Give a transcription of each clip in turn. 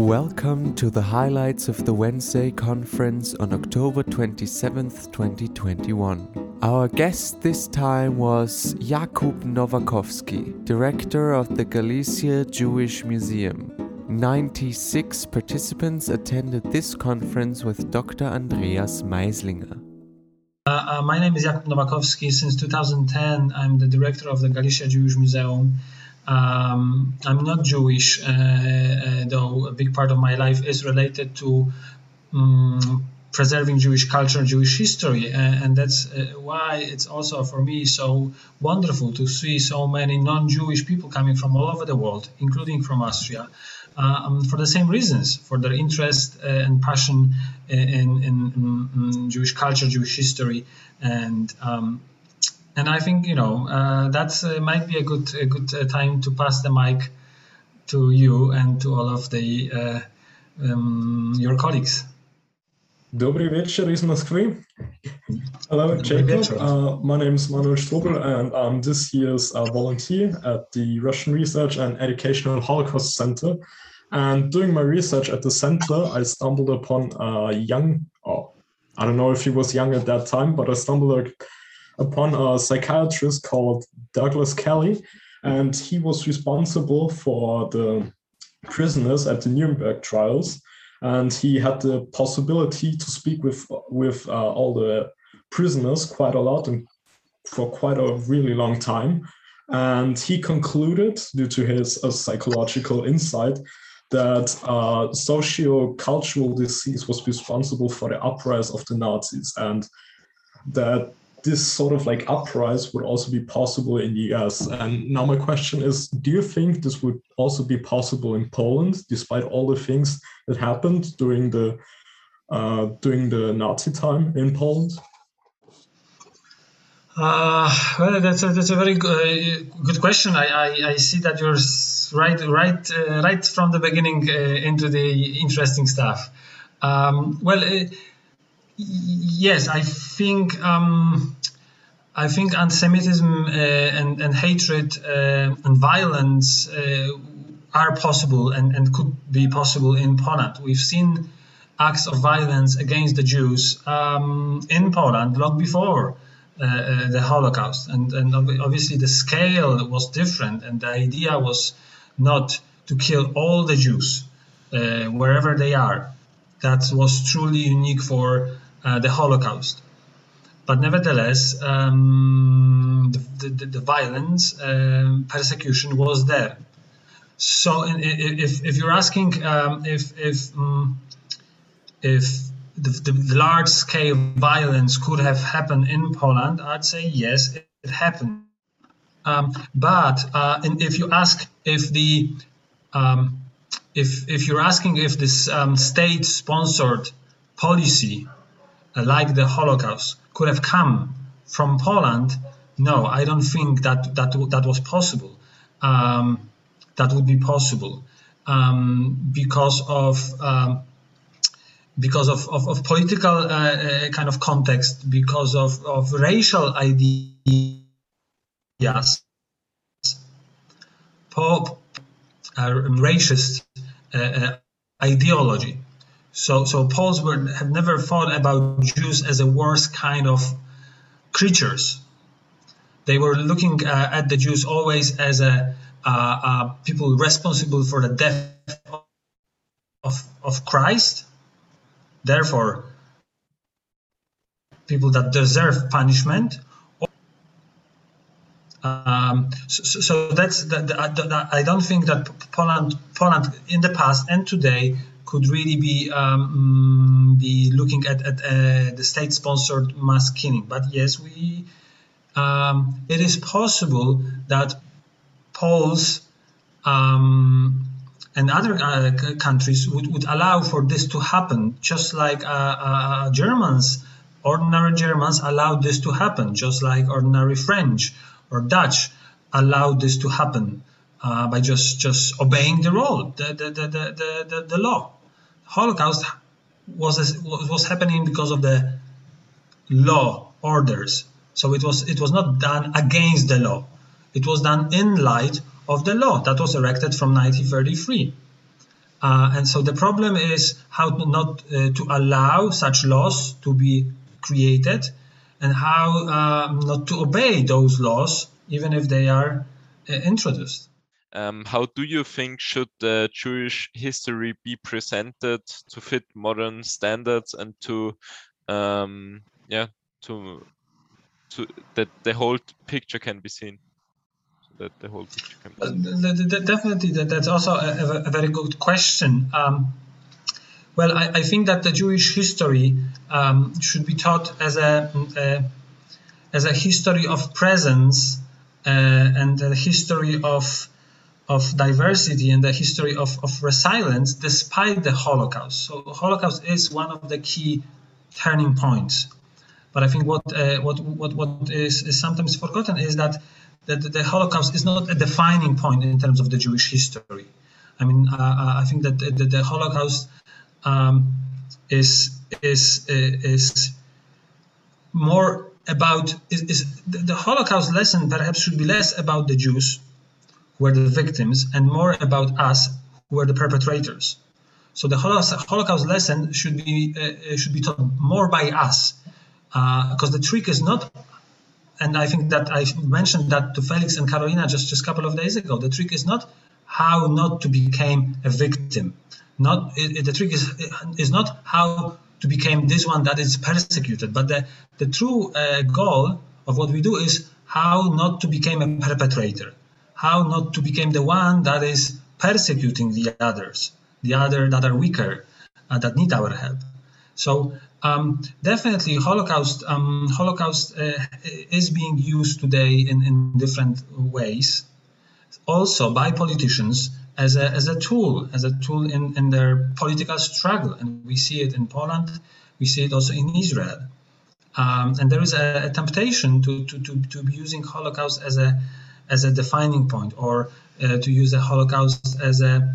Welcome to the highlights of the Wednesday conference on October 27th, 2021. Our guest this time was Jakub Nowakowski, director of the Galicia Jewish Museum. 96 participants attended this conference with Dr. Andreas Maislinger. Uh, uh, my name is Jakub Nowakowski. Since 2010, I'm the director of the Galicia Jewish Museum. Um, I'm not Jewish, uh, uh, though a big part of my life is related to um, preserving Jewish culture, Jewish history, uh, and that's why it's also for me so wonderful to see so many non-Jewish people coming from all over the world, including from Austria, um, for the same reasons, for their interest and passion in, in, in, Jewish culture, Jewish history, and um, and I think you know uh, that uh, might be a good a good uh, time to pass the mic to you and to all of the uh, um, your colleagues. Добрый вечер из Москвы. Hello, Jacob. Uh, my name is Manuel Strobel, and I'm this year's uh, volunteer at the Russian Research and Educational Holocaust Center. And doing my research at the center, I stumbled upon a young, oh, I don't know if he was young at that time, but I stumbled upon a psychiatrist called Douglas Kelly, and he was responsible for the prisoners at the Nuremberg trials. And he had the possibility to speak with with uh, all the prisoners quite a lot and for quite a really long time. And he concluded, due to his uh, psychological insight, that uh, socio-cultural disease was responsible for the uprise of the Nazis, and that this sort of like uprise would also be possible in the US. And now my question is, do you think this would also be possible in Poland, despite all the things that happened during the uh, during the Nazi time in Poland? Uh, well, that's a, that's a very good, uh, good question. I, I, I, see that you're right right uh, right from the beginning uh, into the interesting stuff. Um, well uh, yes, I think um, I think anti-Semitism uh, and, and hatred uh, and violence uh, are possible and, and could be possible in Poland. We've seen acts of violence against the Jews um, in Poland long before uh, uh, the Holocaust, and, and obviously the scale was different, and the idea was not to kill all the Jews uh, wherever they are. That was truly unique for the Holocaust. But nevertheless, um, the, the, the, violence, um, persecution was there. So, if, if you're asking um, if if um, if the, the, large scale violence could have happened in Poland, I'd say yes, it, happened. Um, but uh, if you ask if the um, if if you're asking if this um, state sponsored policy uh, like the Holocaust could have come from Poland, no, I don't think that that that was possible. Um, that would be possible um, because of um, because of, of, of political uh, uh, kind of context, because of, of racial ideas, pop, uh, racist uh, uh, ideology. So, so Poles were, have never thought about Jews as a worse kind of creatures. They were looking uh, at the Jews always as a uh, uh, people responsible for the death of, of Christ. Therefore, people that deserve punishment. Um, so, so, that's the, the, the, I don't think that Poland, Poland in the past and today could really be um, be looking at, at uh, the state-sponsored mass killing. But yes, we um, it is possible that Poles um, and other uh, countries would, would allow for this to happen, just like uh, uh, Germans, ordinary Germans allowed this to happen, just like ordinary French or Dutch allowed this to happen. Uh, by just just obeying the rule, the the, the, the, the, the law. Holocaust was was happening because of the law orders. So it was it was not done against the law. It was done in light of the law that was erected from 1933. Uh, and so the problem is how to not uh, to allow such laws to be created and how um, not to obey those laws even if they are uh, introduced. Um, how do you think should the Jewish history be presented to fit modern standards and to, um, yeah, to to that the whole picture can be seen? So that the whole picture can be seen. Uh, definitely, that, that's also a, a, very good question. Um, well, I, I, think that the Jewish history um, should be taught as a, a, as a history of presence uh, and a history of of diversity and the history of, of resilience despite the Holocaust. So the Holocaust is one of the key turning points. But I think what uh, what what what is, is sometimes forgotten is that that the Holocaust is not a defining point in terms of the Jewish history. I mean, uh, uh I think that the, the Holocaust um, is is is more about is, is the Holocaust lesson perhaps should be less about the Jews who are the victims and more about us who are the perpetrators. So the Holocaust lesson should be uh, should be taught more by us, because uh, the trick is not. And I think that I mentioned that to Felix and Carolina just just a couple of days ago. The trick is not how not to become a victim. Not it, the trick is is not how to become this one that is persecuted, but the the true uh, goal of what we do is how not to become a perpetrator how not to become the one that is persecuting the others, the other that are weaker, uh, that need our help. So um, definitely, Holocaust um, Holocaust uh, is being used today in, in different ways, also by politicians as a, as a tool, as a tool in, in their political struggle, and we see it in Poland, we see it also in Israel. Um, and there is a, a temptation to, to, to, to be using Holocaust as a as a defining point or uh, to use the Holocaust as a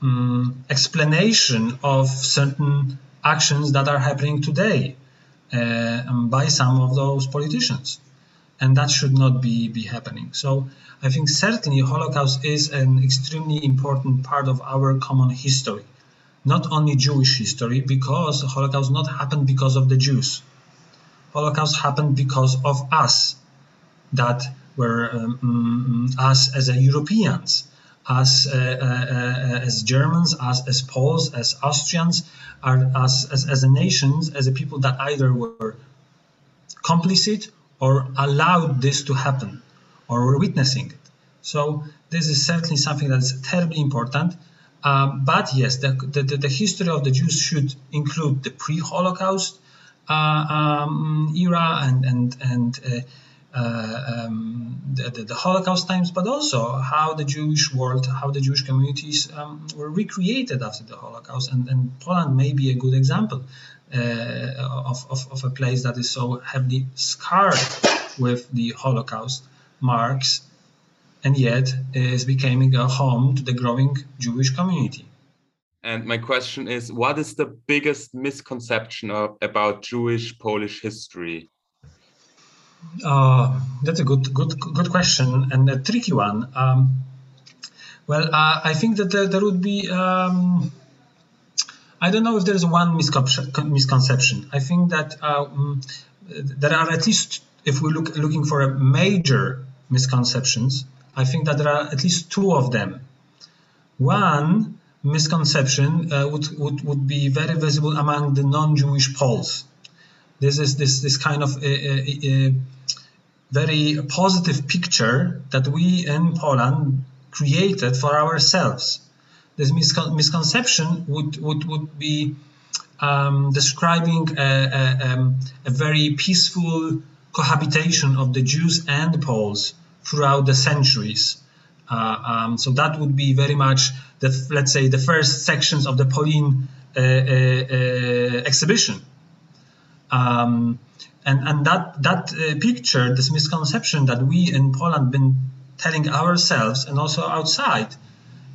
um, explanation of certain actions that are happening today uh, um, by some of those politicians. And that should not be, be happening. So I think certainly Holocaust is an extremely important part of our common history. Not only Jewish history, because Holocaust not happened because of the Jews. Holocaust happened because of us that were um, mm, us as a Europeans, us uh, uh, uh, as Germans, us as Poles, as Austrians, are us as, as a nations, as a people that either were complicit or allowed this to happen or were witnessing it. So this is certainly something that is terribly important. But yes, the, the, the, history of the Jews should include the pre-Holocaust uh, um, era and and and uh, uh, um, the, the, the, Holocaust times, but also how the Jewish world, how the Jewish communities um, were recreated after the Holocaust. And, and, Poland may be a good example uh, of, of, of, a place that is so heavily scarred with the Holocaust marks, and yet is becoming a home to the growing Jewish community. And my question is, what is the biggest misconception of, about Jewish Polish history? Uh, that's a good, good, good question and a tricky one. Um, well, uh, I think that there, there would be. Um, I don't know if there's one misconception. I think that um, there are at least, if we look looking for a major misconceptions, I think that there are at least two of them. One misconception uh, would, would, would be very visible among the non-Jewish Poles this is this this kind of a, a, a very positive picture that we in Poland created for ourselves. This miscon- misconception would would would be um, describing a, a, um, very peaceful cohabitation of the Jews and the Poles throughout the centuries. Uh, um, so that would be very much the let's say the first sections of the Polin uh, uh, uh exhibition um, and and that that uh, picture, this misconception that we in Poland been telling ourselves and also outside,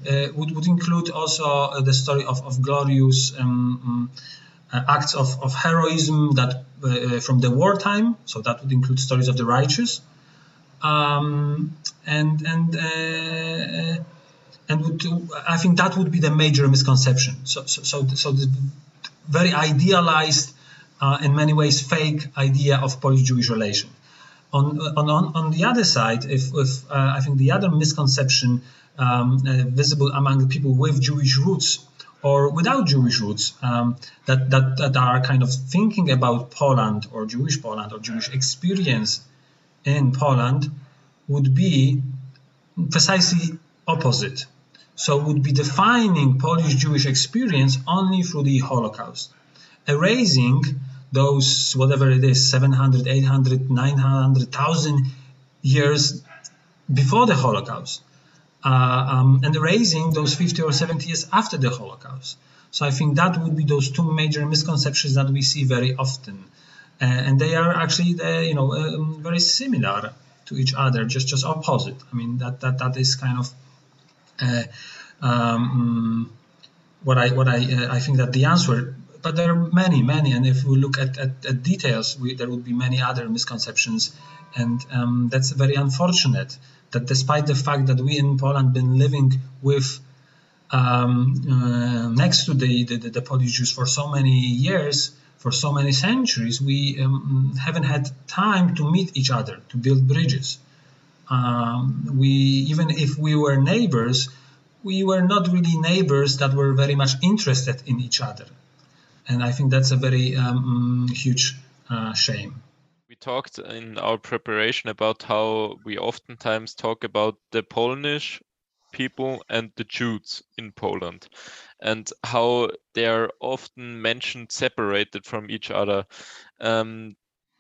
uh, would, would include also uh, the story of, of glorious um, um, uh, acts of, of heroism that uh, from the wartime. So that would include stories of the righteous, um, and and and would, I think that would be the major misconception. So, so, so, so the very idealized, uh, in many ways, fake idea of Polish-Jewish relation. On, on, on the other side, if, if uh, I think the other misconception um, uh, visible among people with Jewish roots or without Jewish roots um, that, that, that are kind of thinking about Poland or Jewish Poland or Jewish experience in Poland would be precisely opposite. So would be defining Polish Jewish experience only through the Holocaust, erasing those whatever it is 700 800 900,000 years before the Holocaust uh, um, and erasing those 50 or 70 years after the Holocaust. So I think that would be those two major misconceptions that we see very often, uh, and they are actually uh, you know um, very similar to each other, just just opposite. I mean that that that is kind of uh, um, what I what I uh, I think that the answer. But there are many, many, and if we look at, at, at details, we, there would be many other misconceptions, and um, that's very unfortunate that despite the fact that we in Poland been living with um, uh, next to the, the, the Polish Jews for so many years, for so many centuries, we um, haven't had time to meet each other, to build bridges. Um, we even if we were neighbors, we were not really neighbors that were very much interested in each other, and I think that's a very um, huge uh, shame We talked in our preparation about how we oftentimes talk about the Polish people and the Jews in Poland and how they are often mentioned separated from each other. Um,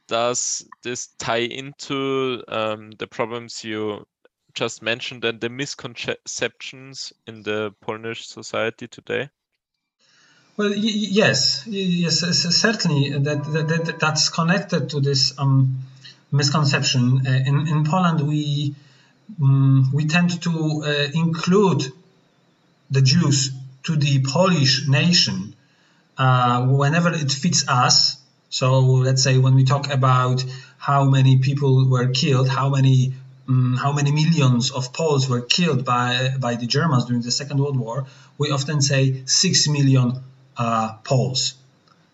does this tie into um, the problems you just mentioned and the misconceptions in the Polish society today? Well, yes, yes, certainly that, that, that's connected to this um, misconception. Uh, in, in Poland, we um, we tend to uh, include the Jews to the Polish nation uh, whenever it fits us. So let's say when we talk about how many people were killed, how many um, how many millions of Poles were killed by by the Germans during the Second World War, we often say six million uh, Poles,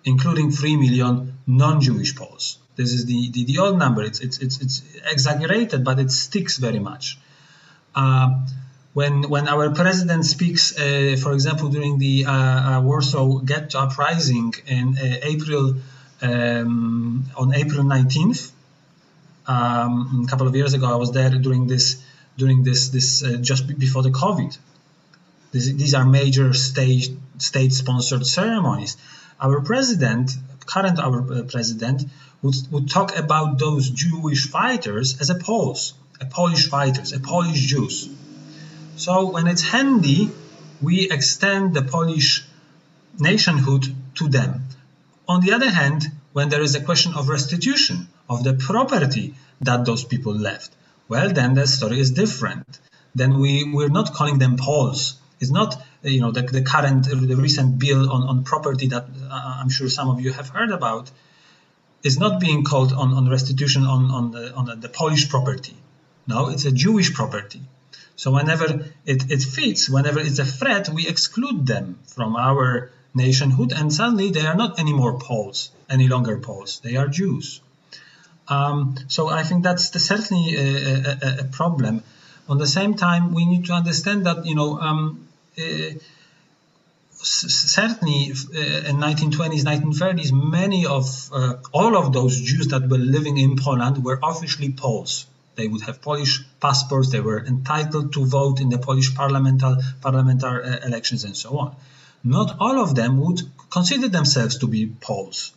including 3 million non-Jewish Poles. This is the, the, the, old number. It's, it's, it's, it's exaggerated, but it sticks very much. Uh, when, when our president speaks, uh, for example, during the uh, uh Warsaw Ghetto uprising in uh, April, um, on April 19th, um, a couple of years ago, I was there during this, during this, this just before the COVID these are major state state-sponsored ceremonies. Our president, current our uh, president, would, would talk about those Jewish fighters as a Poles, a Polish fighters, a Polish Jews. So when it's handy, we extend the Polish nationhood to them. On the other hand, when there is a question of restitution of the property that those people left, well, then the story is different. Then we, we're not calling them Poles is not you know the, the current the recent bill on, on property that uh, I'm sure some of you have heard about is not being called on, on restitution on, on the on the, Polish property. No, it's a Jewish property. So whenever it, it fits, whenever it's a threat, we exclude them from our nationhood, and suddenly they are not anymore Poles, any longer Poles. They are Jews. Um, so I think that's the, certainly a, a, a, problem. On the same time, we need to understand that you know um, uh, certainly uh, in 1920s 1930s many of uh, all of those jews that were living in poland were officially poles. They would have polish passports. They were entitled to vote in the polish parliamental parliamentary uh, elections and so on. Not all of them would consider themselves to be poles.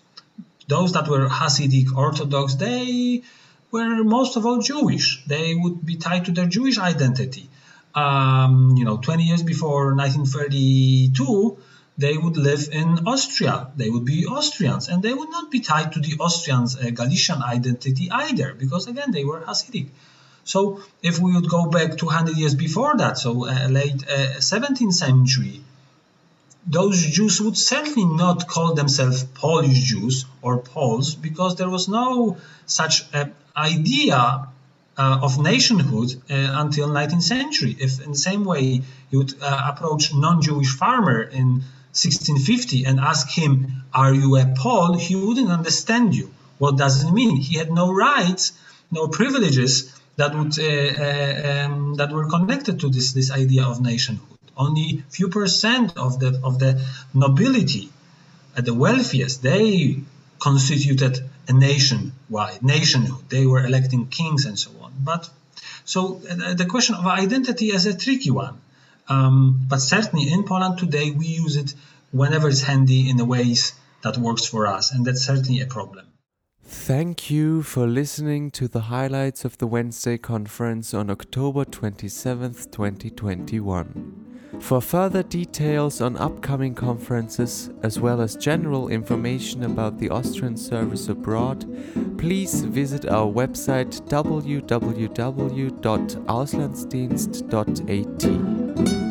Those that were hasidic orthodox they were most of all jewish. They would be tied to their jewish identity um, you know, 20 years before 1932, they would live in Austria. They would be Austrians, and they would not be tied to the Austrians' uh, Galician identity either, because again, they were Hasidic. So, if we would go back 200 years before that, so uh, late uh, 17th century, those Jews would certainly not call themselves Polish Jews or Poles because there was no such uh, idea uh, of nationhood uh, until 19th century. If in the same way you would uh, approach non-Jewish farmer in 1650 and ask him, "Are you a Pole?" he wouldn't understand you. What does it mean? He had no rights, no privileges that would uh, uh, um, that were connected to this this idea of nationhood. Only few percent of the of the nobility, the wealthiest, they constituted a nation wide nationhood. They were electing kings and so on. But so the question of identity is a tricky one. Um, but certainly in Poland today, we use it whenever it's handy in the ways that works for us, and that's certainly a problem. Thank you for listening to the highlights of the Wednesday conference on October 27th, 2021. For further details on upcoming conferences, as well as general information about the Austrian service abroad, please visit our website www.auslandsdienst.at.